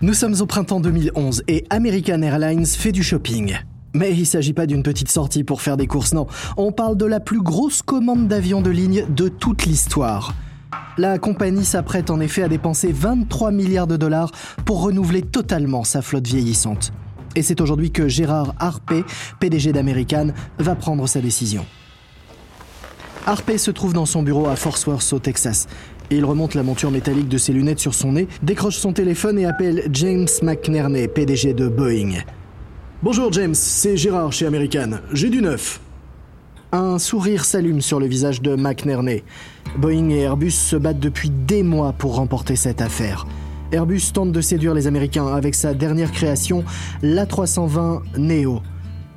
Nous sommes au printemps 2011 et American Airlines fait du shopping. Mais il ne s'agit pas d'une petite sortie pour faire des courses, non. On parle de la plus grosse commande d'avions de ligne de toute l'histoire. La compagnie s'apprête en effet à dépenser 23 milliards de dollars pour renouveler totalement sa flotte vieillissante. Et c'est aujourd'hui que Gérard Harpé, PDG d'American, va prendre sa décision. Harpé se trouve dans son bureau à Fort Worth au Texas. Il remonte la monture métallique de ses lunettes sur son nez, décroche son téléphone et appelle James McNerney, PDG de Boeing. Bonjour James, c'est Gérard chez American. J'ai du neuf. Un sourire s'allume sur le visage de McNerney. Boeing et Airbus se battent depuis des mois pour remporter cette affaire. Airbus tente de séduire les Américains avec sa dernière création, l'A320 Neo.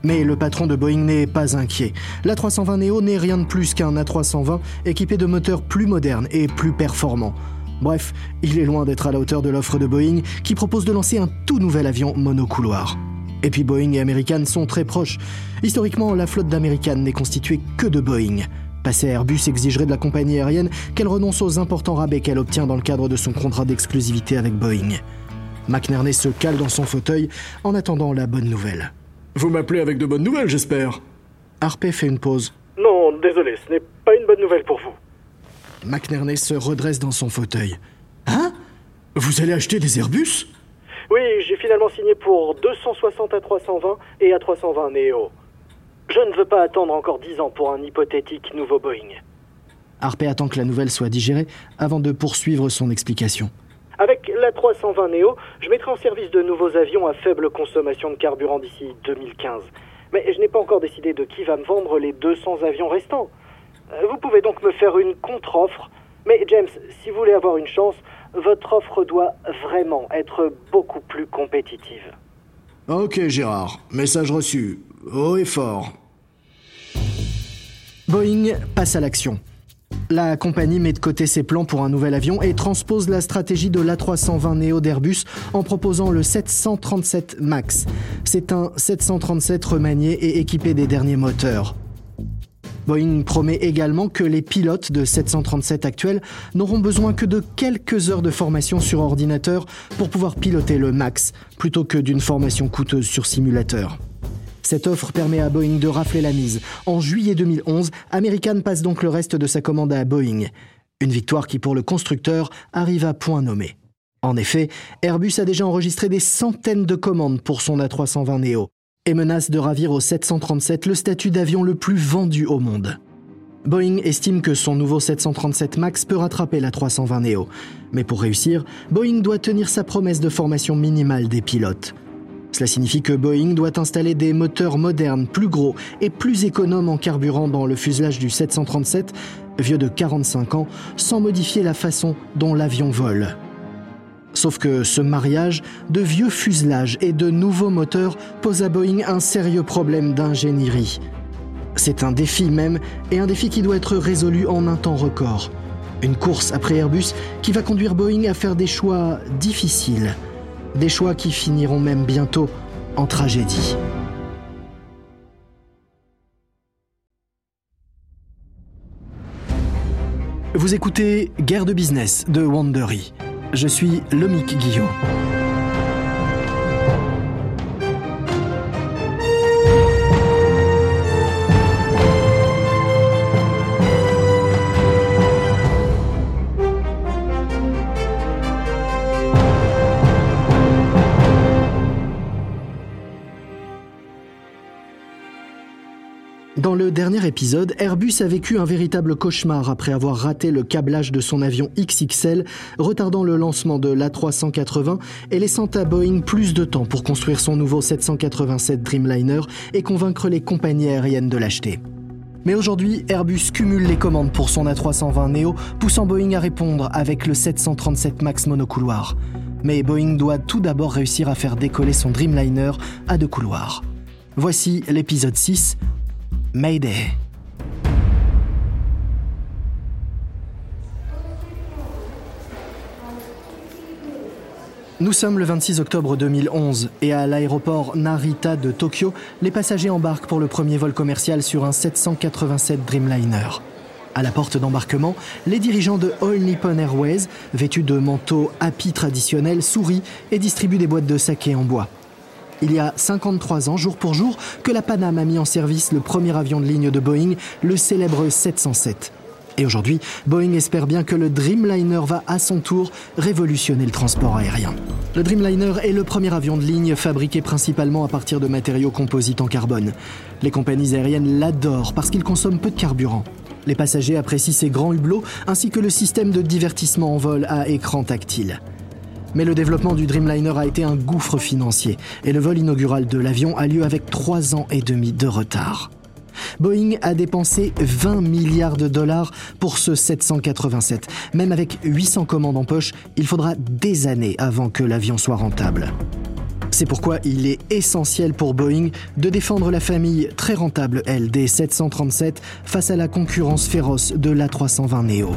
Mais le patron de Boeing n'est pas inquiet. L'A320 Neo n'est rien de plus qu'un A320 équipé de moteurs plus modernes et plus performants. Bref, il est loin d'être à la hauteur de l'offre de Boeing qui propose de lancer un tout nouvel avion monocouloir. Et puis Boeing et American sont très proches. Historiquement, la flotte d'American n'est constituée que de Boeing. Passer Airbus exigerait de la compagnie aérienne qu'elle renonce aux importants rabais qu'elle obtient dans le cadre de son contrat d'exclusivité avec Boeing. McNerney se cale dans son fauteuil en attendant la bonne nouvelle. Vous m'appelez avec de bonnes nouvelles, j'espère. Harpé fait une pause. Non, désolé, ce n'est pas une bonne nouvelle pour vous. McNerney se redresse dans son fauteuil. Hein? Vous allez acheter des Airbus? Oui, j'ai finalement signé pour 260 à 320 et à 320 Neo. Je ne veux pas attendre encore 10 ans pour un hypothétique nouveau Boeing. Harpé attend que la nouvelle soit digérée avant de poursuivre son explication. Avec la 320 Neo, je mettrai en service de nouveaux avions à faible consommation de carburant d'ici 2015. Mais je n'ai pas encore décidé de qui va me vendre les 200 avions restants. Euh, Vous pouvez donc me faire une contre-offre. Mais James, si vous voulez avoir une chance, votre offre doit vraiment être beaucoup plus compétitive. Ok, Gérard. Message reçu. Haut et fort. Boeing passe à l'action. La compagnie met de côté ses plans pour un nouvel avion et transpose la stratégie de l'A320 Neo d'Airbus en proposant le 737 MAX. C'est un 737 remanié et équipé des derniers moteurs. Boeing promet également que les pilotes de 737 actuels n'auront besoin que de quelques heures de formation sur ordinateur pour pouvoir piloter le MAX, plutôt que d'une formation coûteuse sur simulateur. Cette offre permet à Boeing de rafler la mise. En juillet 2011, American passe donc le reste de sa commande à Boeing. Une victoire qui, pour le constructeur, arrive à point nommé. En effet, Airbus a déjà enregistré des centaines de commandes pour son A320 Neo et menace de ravir au 737 le statut d'avion le plus vendu au monde. Boeing estime que son nouveau 737 MAX peut rattraper la 320 Neo. Mais pour réussir, Boeing doit tenir sa promesse de formation minimale des pilotes. Cela signifie que Boeing doit installer des moteurs modernes, plus gros et plus économes en carburant dans le fuselage du 737, vieux de 45 ans, sans modifier la façon dont l'avion vole. Sauf que ce mariage de vieux fuselages et de nouveaux moteurs pose à Boeing un sérieux problème d'ingénierie. C'est un défi même, et un défi qui doit être résolu en un temps record. Une course après Airbus qui va conduire Boeing à faire des choix difficiles. Des choix qui finiront même bientôt en tragédie. Vous écoutez Guerre de business de Wandery. Je suis Lomic Guillot. Le dernier épisode, Airbus a vécu un véritable cauchemar après avoir raté le câblage de son avion XXL, retardant le lancement de l'A380 et laissant à Boeing plus de temps pour construire son nouveau 787 Dreamliner et convaincre les compagnies aériennes de l'acheter. Mais aujourd'hui, Airbus cumule les commandes pour son A320 Neo, poussant Boeing à répondre avec le 737 MAX monocouloir. Mais Boeing doit tout d'abord réussir à faire décoller son Dreamliner à deux couloirs. Voici l'épisode 6, Mayday. Nous sommes le 26 octobre 2011 et à l'aéroport Narita de Tokyo, les passagers embarquent pour le premier vol commercial sur un 787 Dreamliner. À la porte d'embarquement, les dirigeants de All Nippon Airways, vêtus de manteaux happy traditionnels, sourient et distribuent des boîtes de saké en bois. Il y a 53 ans, jour pour jour, que la Panam a mis en service le premier avion de ligne de Boeing, le célèbre 707. Et aujourd'hui, Boeing espère bien que le Dreamliner va à son tour révolutionner le transport aérien. Le Dreamliner est le premier avion de ligne fabriqué principalement à partir de matériaux composites en carbone. Les compagnies aériennes l'adorent parce qu'il consomme peu de carburant. Les passagers apprécient ses grands hublots ainsi que le système de divertissement en vol à écran tactile. Mais le développement du Dreamliner a été un gouffre financier et le vol inaugural de l'avion a lieu avec trois ans et demi de retard. Boeing a dépensé 20 milliards de dollars pour ce 787. Même avec 800 commandes en poche, il faudra des années avant que l'avion soit rentable. C'est pourquoi il est essentiel pour Boeing de défendre la famille très rentable, elle, des 737 face à la concurrence féroce de l'A320 Neo.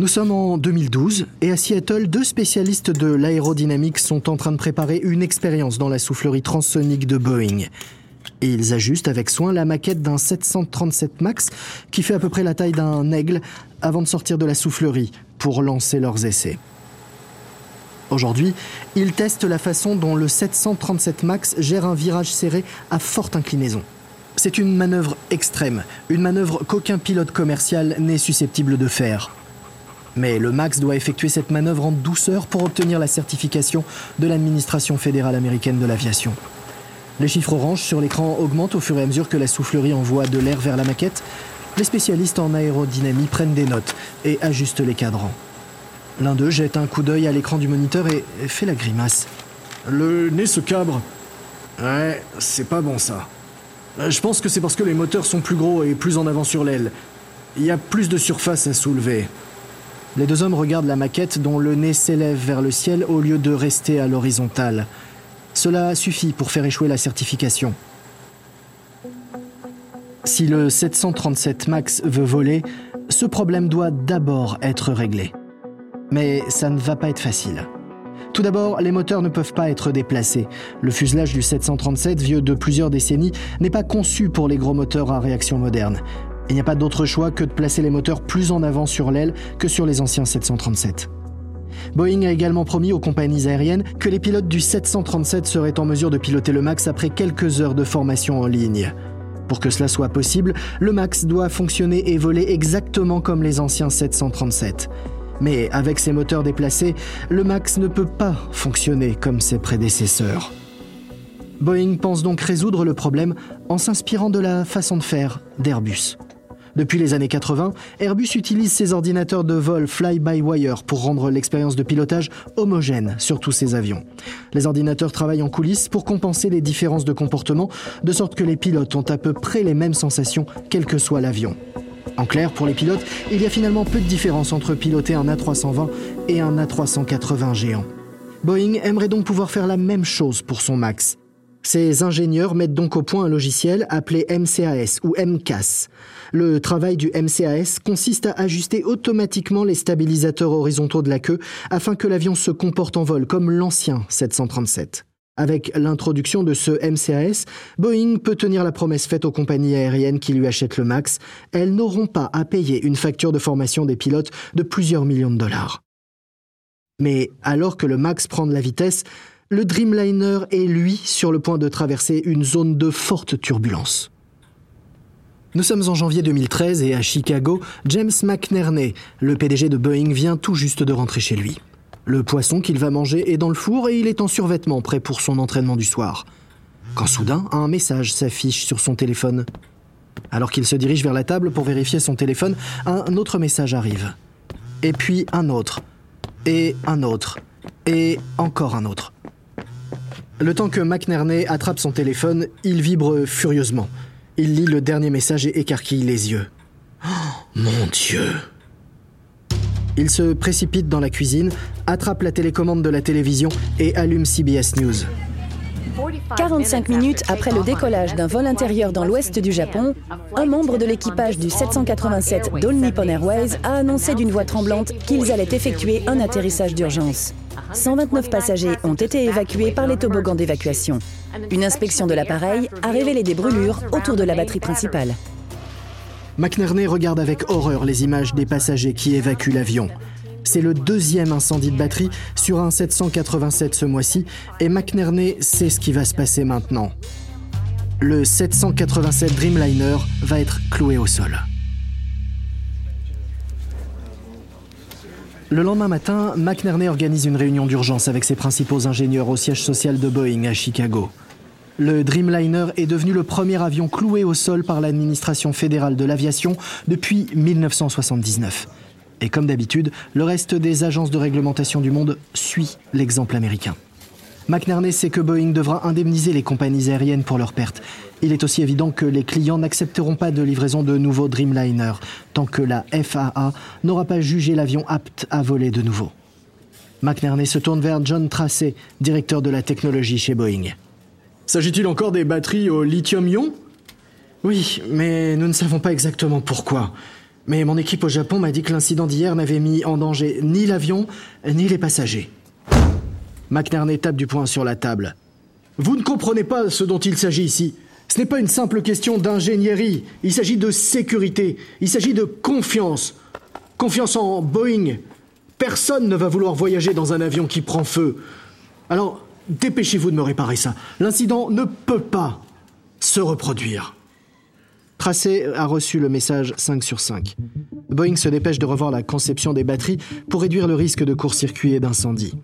Nous sommes en 2012 et à Seattle, deux spécialistes de l'aérodynamique sont en train de préparer une expérience dans la soufflerie transsonique de Boeing. Et ils ajustent avec soin la maquette d'un 737 MAX qui fait à peu près la taille d'un aigle avant de sortir de la soufflerie pour lancer leurs essais. Aujourd'hui, ils testent la façon dont le 737 MAX gère un virage serré à forte inclinaison. C'est une manœuvre extrême, une manœuvre qu'aucun pilote commercial n'est susceptible de faire. Mais le MAX doit effectuer cette manœuvre en douceur pour obtenir la certification de l'administration fédérale américaine de l'aviation. Les chiffres orange sur l'écran augmentent au fur et à mesure que la soufflerie envoie de l'air vers la maquette. Les spécialistes en aérodynamie prennent des notes et ajustent les cadrans. L'un d'eux jette un coup d'œil à l'écran du moniteur et fait la grimace. Le nez se cabre. Ouais, c'est pas bon ça. Euh, je pense que c'est parce que les moteurs sont plus gros et plus en avant sur l'aile. Il y a plus de surface à soulever. Les deux hommes regardent la maquette dont le nez s'élève vers le ciel au lieu de rester à l'horizontale. Cela suffit pour faire échouer la certification. Si le 737 MAX veut voler, ce problème doit d'abord être réglé. Mais ça ne va pas être facile. Tout d'abord, les moteurs ne peuvent pas être déplacés. Le fuselage du 737, vieux de plusieurs décennies, n'est pas conçu pour les gros moteurs à réaction moderne. Il n'y a pas d'autre choix que de placer les moteurs plus en avant sur l'aile que sur les anciens 737. Boeing a également promis aux compagnies aériennes que les pilotes du 737 seraient en mesure de piloter le MAX après quelques heures de formation en ligne. Pour que cela soit possible, le MAX doit fonctionner et voler exactement comme les anciens 737. Mais avec ses moteurs déplacés, le MAX ne peut pas fonctionner comme ses prédécesseurs. Boeing pense donc résoudre le problème en s'inspirant de la façon de faire d'Airbus. Depuis les années 80, Airbus utilise ses ordinateurs de vol fly-by-wire pour rendre l'expérience de pilotage homogène sur tous ses avions. Les ordinateurs travaillent en coulisses pour compenser les différences de comportement, de sorte que les pilotes ont à peu près les mêmes sensations, quel que soit l'avion. En clair, pour les pilotes, il y a finalement peu de différence entre piloter un A320 et un A380 géant. Boeing aimerait donc pouvoir faire la même chose pour son MAX. Ces ingénieurs mettent donc au point un logiciel appelé MCAS ou MCAS. Le travail du MCAS consiste à ajuster automatiquement les stabilisateurs horizontaux de la queue afin que l'avion se comporte en vol comme l'ancien 737. Avec l'introduction de ce MCAS, Boeing peut tenir la promesse faite aux compagnies aériennes qui lui achètent le MAX. Elles n'auront pas à payer une facture de formation des pilotes de plusieurs millions de dollars. Mais alors que le MAX prend de la vitesse, le Dreamliner est, lui, sur le point de traverser une zone de forte turbulence. Nous sommes en janvier 2013 et à Chicago, James McNerney, le PDG de Boeing, vient tout juste de rentrer chez lui. Le poisson qu'il va manger est dans le four et il est en survêtement prêt pour son entraînement du soir. Quand soudain, un message s'affiche sur son téléphone. Alors qu'il se dirige vers la table pour vérifier son téléphone, un autre message arrive. Et puis un autre. Et un autre. Et encore un autre. Le temps que McNerney attrape son téléphone, il vibre furieusement. Il lit le dernier message et écarquille les yeux. Oh, mon Dieu Il se précipite dans la cuisine, attrape la télécommande de la télévision et allume CBS News. 45 minutes après le décollage d'un vol intérieur dans l'ouest du Japon, un membre de l'équipage du 787 d'All Airways a annoncé d'une voix tremblante qu'ils allaient effectuer un atterrissage d'urgence. 129 passagers ont été évacués par les toboggans d'évacuation. Une inspection de l'appareil a révélé des brûlures autour de la batterie principale. McNerney regarde avec horreur les images des passagers qui évacuent l'avion. C'est le deuxième incendie de batterie sur un 787 ce mois-ci et McNerney sait ce qui va se passer maintenant. Le 787 Dreamliner va être cloué au sol. Le lendemain matin, McNerney organise une réunion d'urgence avec ses principaux ingénieurs au siège social de Boeing à Chicago. Le Dreamliner est devenu le premier avion cloué au sol par l'administration fédérale de l'aviation depuis 1979. Et comme d'habitude, le reste des agences de réglementation du monde suit l'exemple américain. McNerney sait que Boeing devra indemniser les compagnies aériennes pour leurs pertes. Il est aussi évident que les clients n'accepteront pas de livraison de nouveaux Dreamliner tant que la FAA n'aura pas jugé l'avion apte à voler de nouveau. McNerney se tourne vers John Tracey, directeur de la technologie chez Boeing. S'agit-il encore des batteries au lithium-ion Oui, mais nous ne savons pas exactement pourquoi. Mais mon équipe au Japon m'a dit que l'incident d'hier n'avait mis en danger ni l'avion, ni les passagers. McNerney tape du poing sur la table. Vous ne comprenez pas ce dont il s'agit ici. Ce n'est pas une simple question d'ingénierie. Il s'agit de sécurité. Il s'agit de confiance. Confiance en Boeing. Personne ne va vouloir voyager dans un avion qui prend feu. Alors, dépêchez-vous de me réparer ça. L'incident ne peut pas se reproduire. Tracé a reçu le message 5 sur 5. Boeing se dépêche de revoir la conception des batteries pour réduire le risque de court-circuit et d'incendie.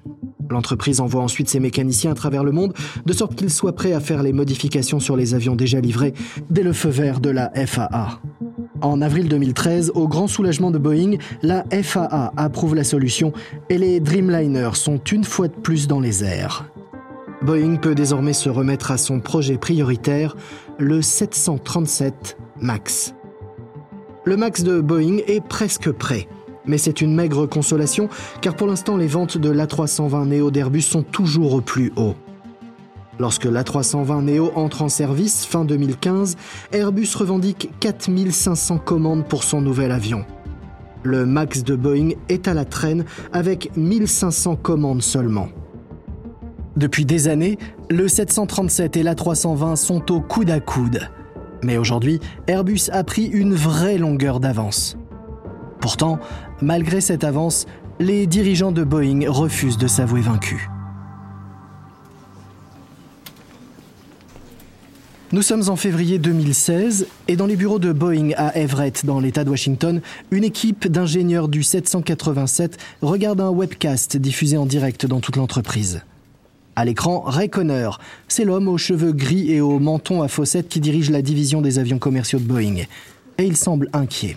L'entreprise envoie ensuite ses mécaniciens à travers le monde, de sorte qu'ils soient prêts à faire les modifications sur les avions déjà livrés dès le feu vert de la FAA. En avril 2013, au grand soulagement de Boeing, la FAA approuve la solution et les Dreamliners sont une fois de plus dans les airs. Boeing peut désormais se remettre à son projet prioritaire, le 737 MAX. Le MAX de Boeing est presque prêt. Mais c'est une maigre consolation, car pour l'instant les ventes de l'A320 Neo d'Airbus sont toujours au plus haut. Lorsque l'A320 Neo entre en service fin 2015, Airbus revendique 4500 commandes pour son nouvel avion. Le MAX de Boeing est à la traîne avec 1500 commandes seulement. Depuis des années, le 737 et l'A320 sont au coude à coude. Mais aujourd'hui, Airbus a pris une vraie longueur d'avance. Pourtant, malgré cette avance, les dirigeants de Boeing refusent de s'avouer vaincus. Nous sommes en février 2016 et dans les bureaux de Boeing à Everett, dans l'État de Washington, une équipe d'ingénieurs du 787 regarde un webcast diffusé en direct dans toute l'entreprise. À l'écran, Ray Connor, c'est l'homme aux cheveux gris et au menton à fossettes qui dirige la division des avions commerciaux de Boeing. Et il semble inquiet.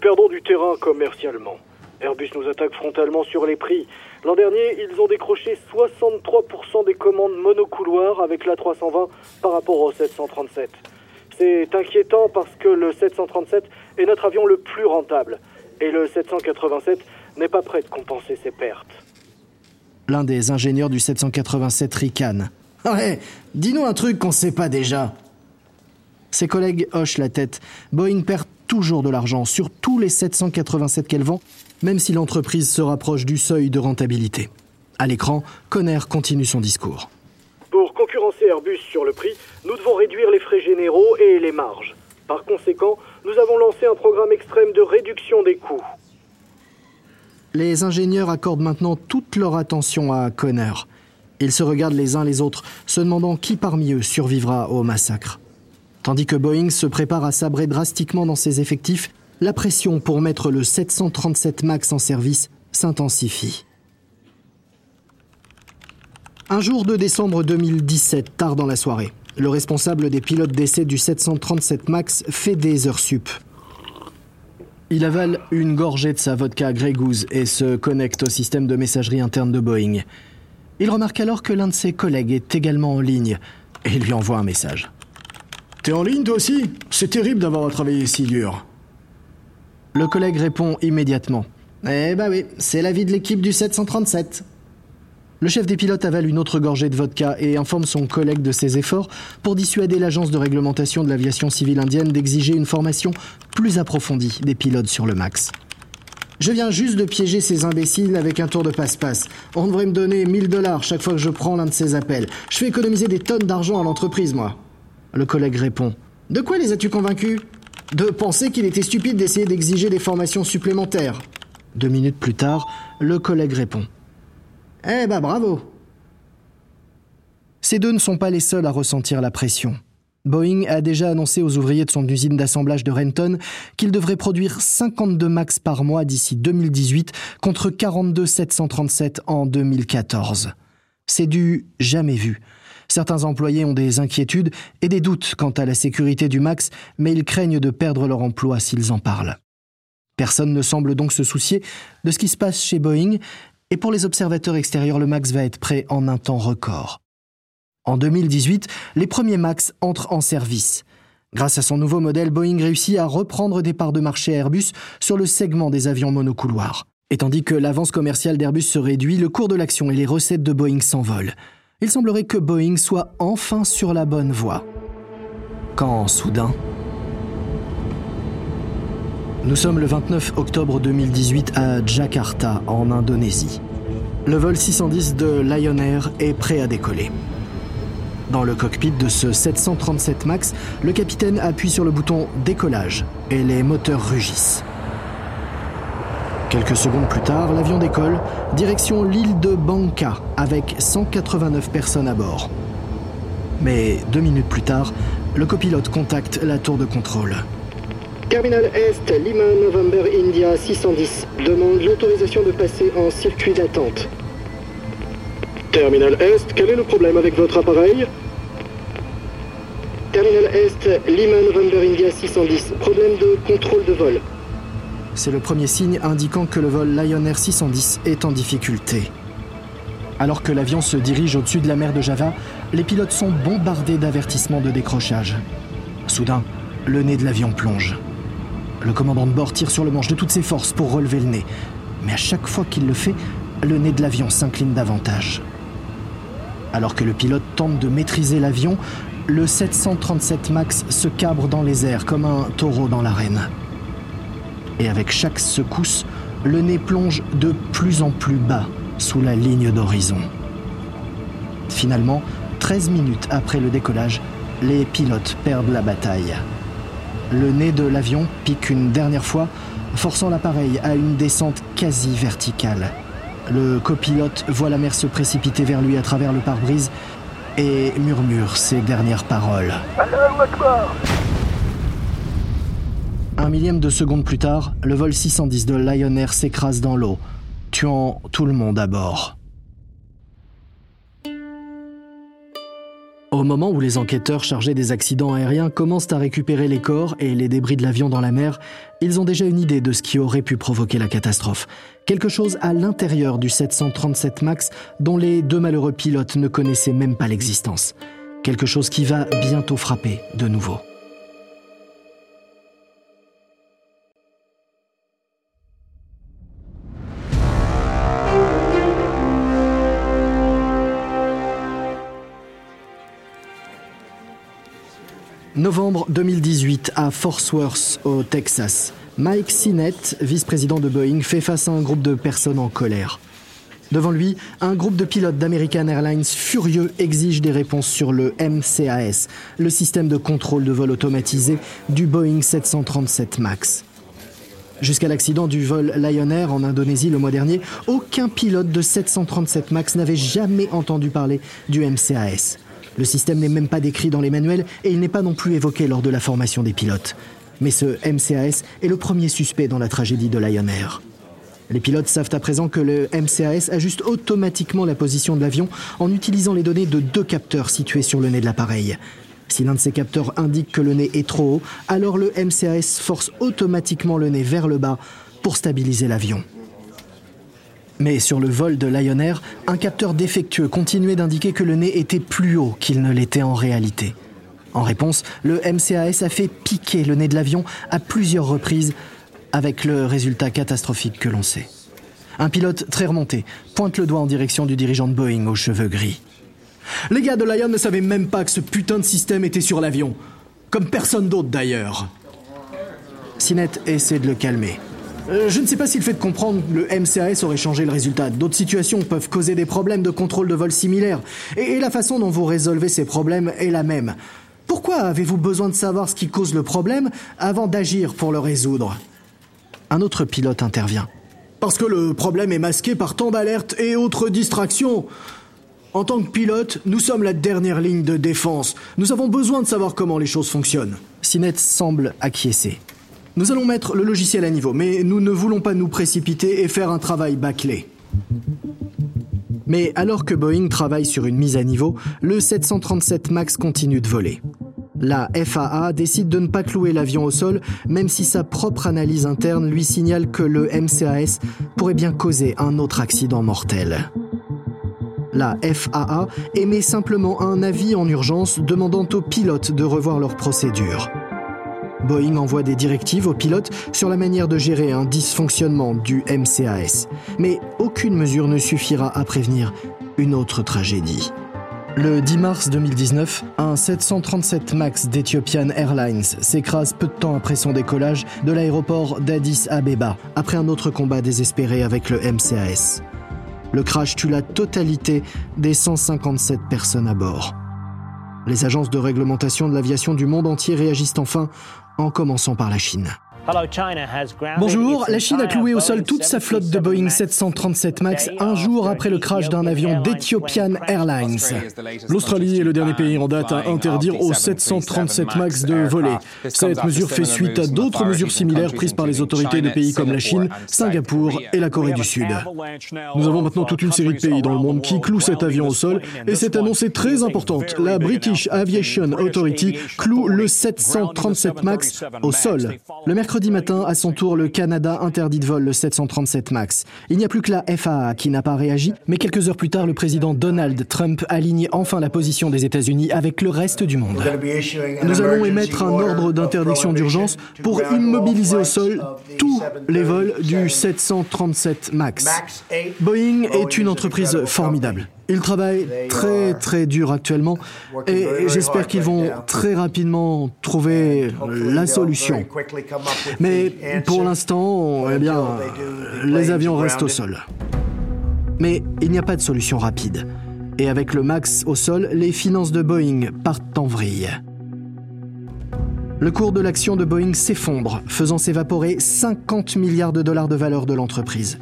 Perdons du terrain commercialement. Airbus nous attaque frontalement sur les prix. L'an dernier, ils ont décroché 63% des commandes monocouloirs avec la 320 par rapport au 737. C'est inquiétant parce que le 737 est notre avion le plus rentable et le 787 n'est pas prêt de compenser ses pertes. L'un des ingénieurs du 787 ricane. Ouais, dis-nous un truc qu'on ne sait pas déjà. Ses collègues hochent la tête. Boeing perd toujours de l'argent sur tous les 787 qu'elle vend, même si l'entreprise se rapproche du seuil de rentabilité. À l'écran, Conner continue son discours. Pour concurrencer Airbus sur le prix, nous devons réduire les frais généraux et les marges. Par conséquent, nous avons lancé un programme extrême de réduction des coûts. Les ingénieurs accordent maintenant toute leur attention à Conner. Ils se regardent les uns les autres, se demandant qui parmi eux survivra au massacre. Tandis que Boeing se prépare à sabrer drastiquement dans ses effectifs, la pression pour mettre le 737 MAX en service s'intensifie. Un jour de décembre 2017, tard dans la soirée, le responsable des pilotes d'essai du 737 MAX fait des heures sup. Il avale une gorgée de sa vodka Grey Goose et se connecte au système de messagerie interne de Boeing. Il remarque alors que l'un de ses collègues est également en ligne et lui envoie un message. T'es en ligne toi aussi? C'est terrible d'avoir à travailler si dur. Le collègue répond immédiatement. Eh bah oui, c'est l'avis de l'équipe du 737. Le chef des pilotes avale une autre gorgée de vodka et informe son collègue de ses efforts pour dissuader l'agence de réglementation de l'aviation civile indienne d'exiger une formation plus approfondie des pilotes sur le MAX. Je viens juste de piéger ces imbéciles avec un tour de passe-passe. On devrait me donner 1000 dollars chaque fois que je prends l'un de ces appels. Je fais économiser des tonnes d'argent à l'entreprise, moi. Le collègue répond. De quoi les as-tu convaincus? De penser qu'il était stupide d'essayer d'exiger des formations supplémentaires. Deux minutes plus tard, le collègue répond. Eh ben bravo Ces deux ne sont pas les seuls à ressentir la pression. Boeing a déjà annoncé aux ouvriers de son usine d'assemblage de Renton qu'il devrait produire 52 MAX par mois d'ici 2018 contre 42 737 en 2014. C'est du jamais vu. Certains employés ont des inquiétudes et des doutes quant à la sécurité du MAX, mais ils craignent de perdre leur emploi s'ils en parlent. Personne ne semble donc se soucier de ce qui se passe chez Boeing, et pour les observateurs extérieurs, le MAX va être prêt en un temps record. En 2018, les premiers MAX entrent en service. Grâce à son nouveau modèle, Boeing réussit à reprendre des parts de marché Airbus sur le segment des avions monocouloirs. Et tandis que l'avance commerciale d'Airbus se réduit, le cours de l'action et les recettes de Boeing s'envolent. Il semblerait que Boeing soit enfin sur la bonne voie. Quand soudain... Nous sommes le 29 octobre 2018 à Jakarta, en Indonésie. Le vol 610 de Lion Air est prêt à décoller. Dans le cockpit de ce 737 MAX, le capitaine appuie sur le bouton décollage et les moteurs rugissent. Quelques secondes plus tard, l'avion décolle, direction l'île de Banka, avec 189 personnes à bord. Mais deux minutes plus tard, le copilote contacte la tour de contrôle. Terminal Est, Lima November India 610 demande l'autorisation de passer en circuit d'attente. Terminal Est, quel est le problème avec votre appareil? Terminal Est, Lima November India 610, problème de contrôle de vol. C'est le premier signe indiquant que le vol Lion Air 610 est en difficulté. Alors que l'avion se dirige au-dessus de la mer de Java, les pilotes sont bombardés d'avertissements de décrochage. Soudain, le nez de l'avion plonge. Le commandant de bord tire sur le manche de toutes ses forces pour relever le nez. Mais à chaque fois qu'il le fait, le nez de l'avion s'incline davantage. Alors que le pilote tente de maîtriser l'avion, le 737 MAX se cabre dans les airs comme un taureau dans l'arène. Et avec chaque secousse, le nez plonge de plus en plus bas sous la ligne d'horizon. Finalement, 13 minutes après le décollage, les pilotes perdent la bataille. Le nez de l'avion pique une dernière fois, forçant l'appareil à une descente quasi verticale. Le copilote voit la mer se précipiter vers lui à travers le pare-brise et murmure ses dernières paroles. Un millième de seconde plus tard, le vol 610 de Lion Air s'écrase dans l'eau, tuant tout le monde à bord. Au moment où les enquêteurs chargés des accidents aériens commencent à récupérer les corps et les débris de l'avion dans la mer, ils ont déjà une idée de ce qui aurait pu provoquer la catastrophe. Quelque chose à l'intérieur du 737 MAX dont les deux malheureux pilotes ne connaissaient même pas l'existence. Quelque chose qui va bientôt frapper de nouveau. Novembre 2018 à Fort Worth, au Texas. Mike Sinnett, vice-président de Boeing, fait face à un groupe de personnes en colère. Devant lui, un groupe de pilotes d'American Airlines furieux exige des réponses sur le MCAS, le système de contrôle de vol automatisé du Boeing 737 MAX. Jusqu'à l'accident du vol Lion Air en Indonésie le mois dernier, aucun pilote de 737 MAX n'avait jamais entendu parler du MCAS. Le système n'est même pas décrit dans les manuels et il n'est pas non plus évoqué lors de la formation des pilotes. Mais ce MCAS est le premier suspect dans la tragédie de Lion Air. Les pilotes savent à présent que le MCAS ajuste automatiquement la position de l'avion en utilisant les données de deux capteurs situés sur le nez de l'appareil. Si l'un de ces capteurs indique que le nez est trop haut, alors le MCAS force automatiquement le nez vers le bas pour stabiliser l'avion. Mais sur le vol de Lion Air, un capteur défectueux continuait d'indiquer que le nez était plus haut qu'il ne l'était en réalité. En réponse, le MCAS a fait piquer le nez de l'avion à plusieurs reprises, avec le résultat catastrophique que l'on sait. Un pilote très remonté pointe le doigt en direction du dirigeant de Boeing aux cheveux gris. Les gars de Lion ne savaient même pas que ce putain de système était sur l'avion. Comme personne d'autre d'ailleurs. Sinette essaie de le calmer. Euh, je ne sais pas si le fait de comprendre le MCAS aurait changé le résultat. D'autres situations peuvent causer des problèmes de contrôle de vol similaires. Et, et la façon dont vous résolvez ces problèmes est la même. Pourquoi avez-vous besoin de savoir ce qui cause le problème avant d'agir pour le résoudre? Un autre pilote intervient. Parce que le problème est masqué par tant d'alertes et autres distractions. En tant que pilote, nous sommes la dernière ligne de défense. Nous avons besoin de savoir comment les choses fonctionnent. Sinet semble acquiescer. Nous allons mettre le logiciel à niveau, mais nous ne voulons pas nous précipiter et faire un travail bâclé. Mais alors que Boeing travaille sur une mise à niveau, le 737 MAX continue de voler. La FAA décide de ne pas clouer l'avion au sol, même si sa propre analyse interne lui signale que le MCAS pourrait bien causer un autre accident mortel. La FAA émet simplement un avis en urgence demandant aux pilotes de revoir leurs procédures. Boeing envoie des directives aux pilotes sur la manière de gérer un dysfonctionnement du MCAS. Mais aucune mesure ne suffira à prévenir une autre tragédie. Le 10 mars 2019, un 737 MAX d'Ethiopian Airlines s'écrase peu de temps après son décollage de l'aéroport d'Addis Abeba, après un autre combat désespéré avec le MCAS. Le crash tue la totalité des 157 personnes à bord. Les agences de réglementation de l'aviation du monde entier réagissent enfin, en commençant par la Chine. Bonjour, la Chine a cloué au sol toute sa flotte de Boeing 737 MAX un jour après le crash d'un avion d'Ethiopian Airlines. L'Australie est le dernier pays en date à interdire aux 737 MAX de voler. Cette mesure fait suite à d'autres mesures similaires prises par les autorités de pays comme la Chine, Singapour et la Corée du Sud. Nous avons maintenant toute une série de pays dans le monde qui clouent cet avion au sol et cette annonce est très importante. La British Aviation Authority cloue le 737 MAX au sol. Le mercredi matin, à son tour, le Canada interdit de vol le 737 MAX. Il n'y a plus que la FAA qui n'a pas réagi, mais quelques heures plus tard, le président Donald Trump aligne enfin la position des États-Unis avec le reste du monde. Nous allons émettre un ordre d'interdiction d'urgence pour immobiliser au sol tous les vols du 737 MAX. Boeing est une entreprise formidable. Ils travaillent très très dur actuellement et j'espère qu'ils vont très rapidement trouver la solution. Mais pour l'instant, eh les avions restent au sol. Mais il n'y a pas de solution rapide. Et avec le max au sol, les finances de Boeing partent en vrille. Le cours de l'action de Boeing s'effondre, faisant s'évaporer 50 milliards de dollars de valeur de l'entreprise.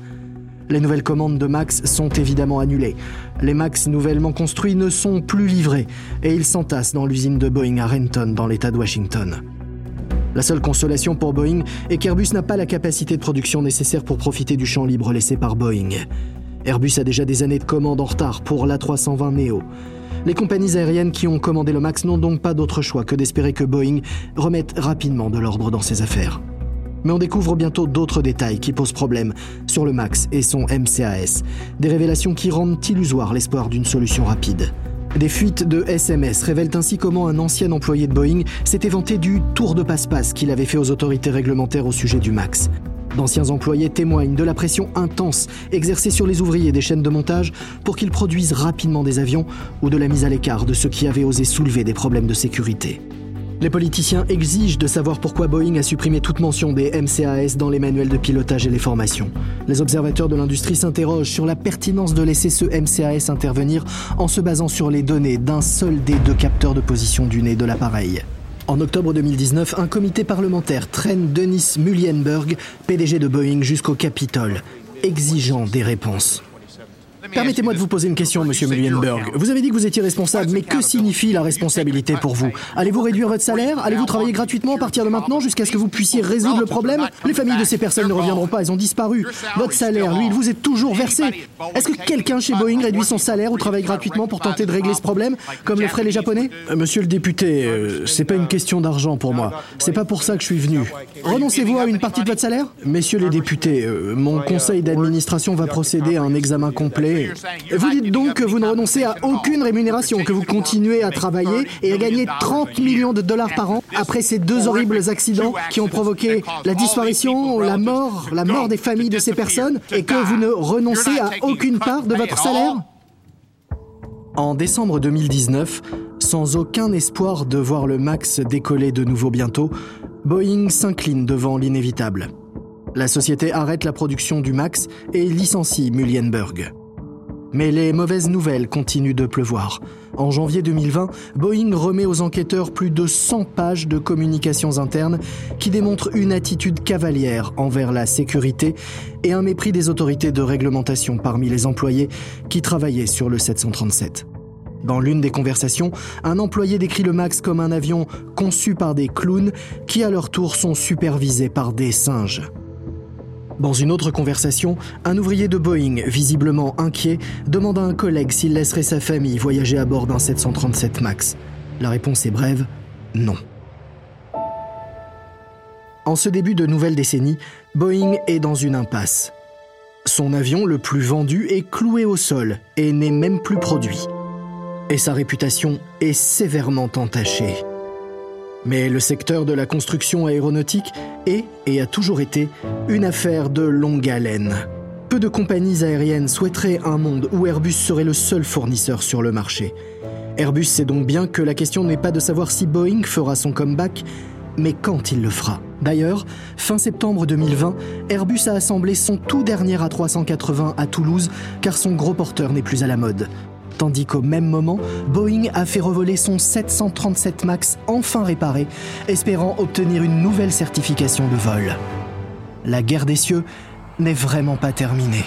Les nouvelles commandes de Max sont évidemment annulées. Les Max nouvellement construits ne sont plus livrés et ils s'entassent dans l'usine de Boeing à Renton, dans l'État de Washington. La seule consolation pour Boeing est qu'Airbus n'a pas la capacité de production nécessaire pour profiter du champ libre laissé par Boeing. Airbus a déjà des années de commandes en retard pour l'A320 Neo. Les compagnies aériennes qui ont commandé le MAX n'ont donc pas d'autre choix que d'espérer que Boeing remette rapidement de l'ordre dans ses affaires. Mais on découvre bientôt d'autres détails qui posent problème sur le MAX et son MCAS. Des révélations qui rendent illusoire l'espoir d'une solution rapide. Des fuites de SMS révèlent ainsi comment un ancien employé de Boeing s'était vanté du tour de passe-passe qu'il avait fait aux autorités réglementaires au sujet du MAX. D'anciens employés témoignent de la pression intense exercée sur les ouvriers des chaînes de montage pour qu'ils produisent rapidement des avions ou de la mise à l'écart de ceux qui avaient osé soulever des problèmes de sécurité. Les politiciens exigent de savoir pourquoi Boeing a supprimé toute mention des MCAS dans les manuels de pilotage et les formations. Les observateurs de l'industrie s'interrogent sur la pertinence de laisser ce MCAS intervenir en se basant sur les données d'un seul des deux capteurs de position du nez de l'appareil. En octobre 2019, un comité parlementaire traîne Denis Mulienberg, PDG de Boeing, jusqu'au Capitole, exigeant des réponses. Permettez-moi de vous poser une question, monsieur Muhlenberg. Vous avez dit que vous étiez responsable, mais que signifie la responsabilité pour vous? Allez-vous réduire votre salaire? Allez-vous travailler gratuitement à partir de maintenant jusqu'à ce que vous puissiez résoudre le problème? Les familles de ces personnes ne reviendront pas, elles ont disparu. Votre salaire, lui, il vous est toujours versé. Est-ce que quelqu'un chez Boeing réduit son salaire ou travaille gratuitement pour tenter de régler ce problème, comme le feraient les Japonais? Euh, Monsieur le député, euh, c'est pas une question d'argent pour moi. C'est pas pour ça que je suis venu. Renoncez-vous à une partie de votre salaire? Messieurs les députés, euh, mon conseil d'administration va procéder à un examen complet vous dites donc que vous ne renoncez à aucune rémunération, que vous continuez à travailler et à gagner 30 millions de dollars par an après ces deux horribles accidents qui ont provoqué la disparition, la mort, la mort des familles de ces personnes et que vous ne renoncez à aucune part de votre salaire? En décembre 2019, sans aucun espoir de voir le Max décoller de nouveau bientôt, Boeing s'incline devant l'inévitable. La société arrête la production du MAX et licencie Muhlenberg. Mais les mauvaises nouvelles continuent de pleuvoir. En janvier 2020, Boeing remet aux enquêteurs plus de 100 pages de communications internes qui démontrent une attitude cavalière envers la sécurité et un mépris des autorités de réglementation parmi les employés qui travaillaient sur le 737. Dans l'une des conversations, un employé décrit le MAX comme un avion conçu par des clowns qui à leur tour sont supervisés par des singes. Dans une autre conversation, un ouvrier de Boeing, visiblement inquiet, demande à un collègue s'il laisserait sa famille voyager à bord d'un 737 MAX. La réponse est brève, non. En ce début de nouvelle décennie, Boeing est dans une impasse. Son avion le plus vendu est cloué au sol et n'est même plus produit. Et sa réputation est sévèrement entachée. Mais le secteur de la construction aéronautique est, et a toujours été, une affaire de longue haleine. Peu de compagnies aériennes souhaiteraient un monde où Airbus serait le seul fournisseur sur le marché. Airbus sait donc bien que la question n'est pas de savoir si Boeing fera son comeback, mais quand il le fera. D'ailleurs, fin septembre 2020, Airbus a assemblé son tout dernier A380 à Toulouse car son gros porteur n'est plus à la mode tandis qu'au même moment, Boeing a fait revoler son 737 MAX enfin réparé, espérant obtenir une nouvelle certification de vol. La guerre des cieux n'est vraiment pas terminée.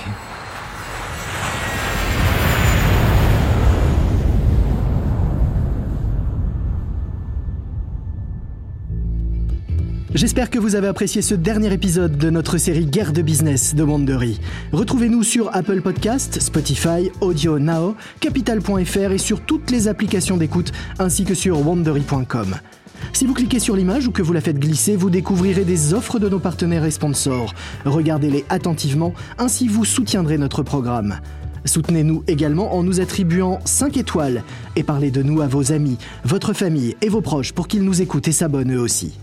J'espère que vous avez apprécié ce dernier épisode de notre série Guerre de business de Wandery. Retrouvez-nous sur Apple Podcast, Spotify, Audio Now, Capital.fr et sur toutes les applications d'écoute ainsi que sur wandery.com. Si vous cliquez sur l'image ou que vous la faites glisser, vous découvrirez des offres de nos partenaires et sponsors. Regardez-les attentivement, ainsi vous soutiendrez notre programme. Soutenez-nous également en nous attribuant 5 étoiles et parlez de nous à vos amis, votre famille et vos proches pour qu'ils nous écoutent et s'abonnent eux aussi.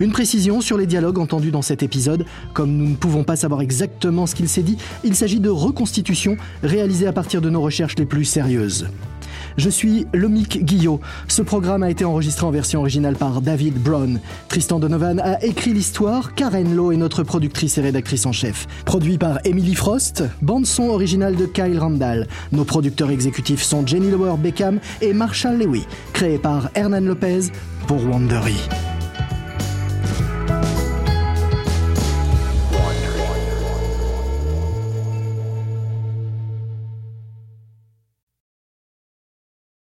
Une précision sur les dialogues entendus dans cet épisode. Comme nous ne pouvons pas savoir exactement ce qu'il s'est dit, il s'agit de reconstitutions réalisées à partir de nos recherches les plus sérieuses. Je suis Lomic Guillot. Ce programme a été enregistré en version originale par David Brown. Tristan Donovan a écrit l'histoire, Karen Lowe est notre productrice et rédactrice en chef. Produit par Emily Frost, bande son originale de Kyle Randall. Nos producteurs exécutifs sont Jenny Lower Beckham et Marshall Lewy, créé par Hernan Lopez pour Wandery.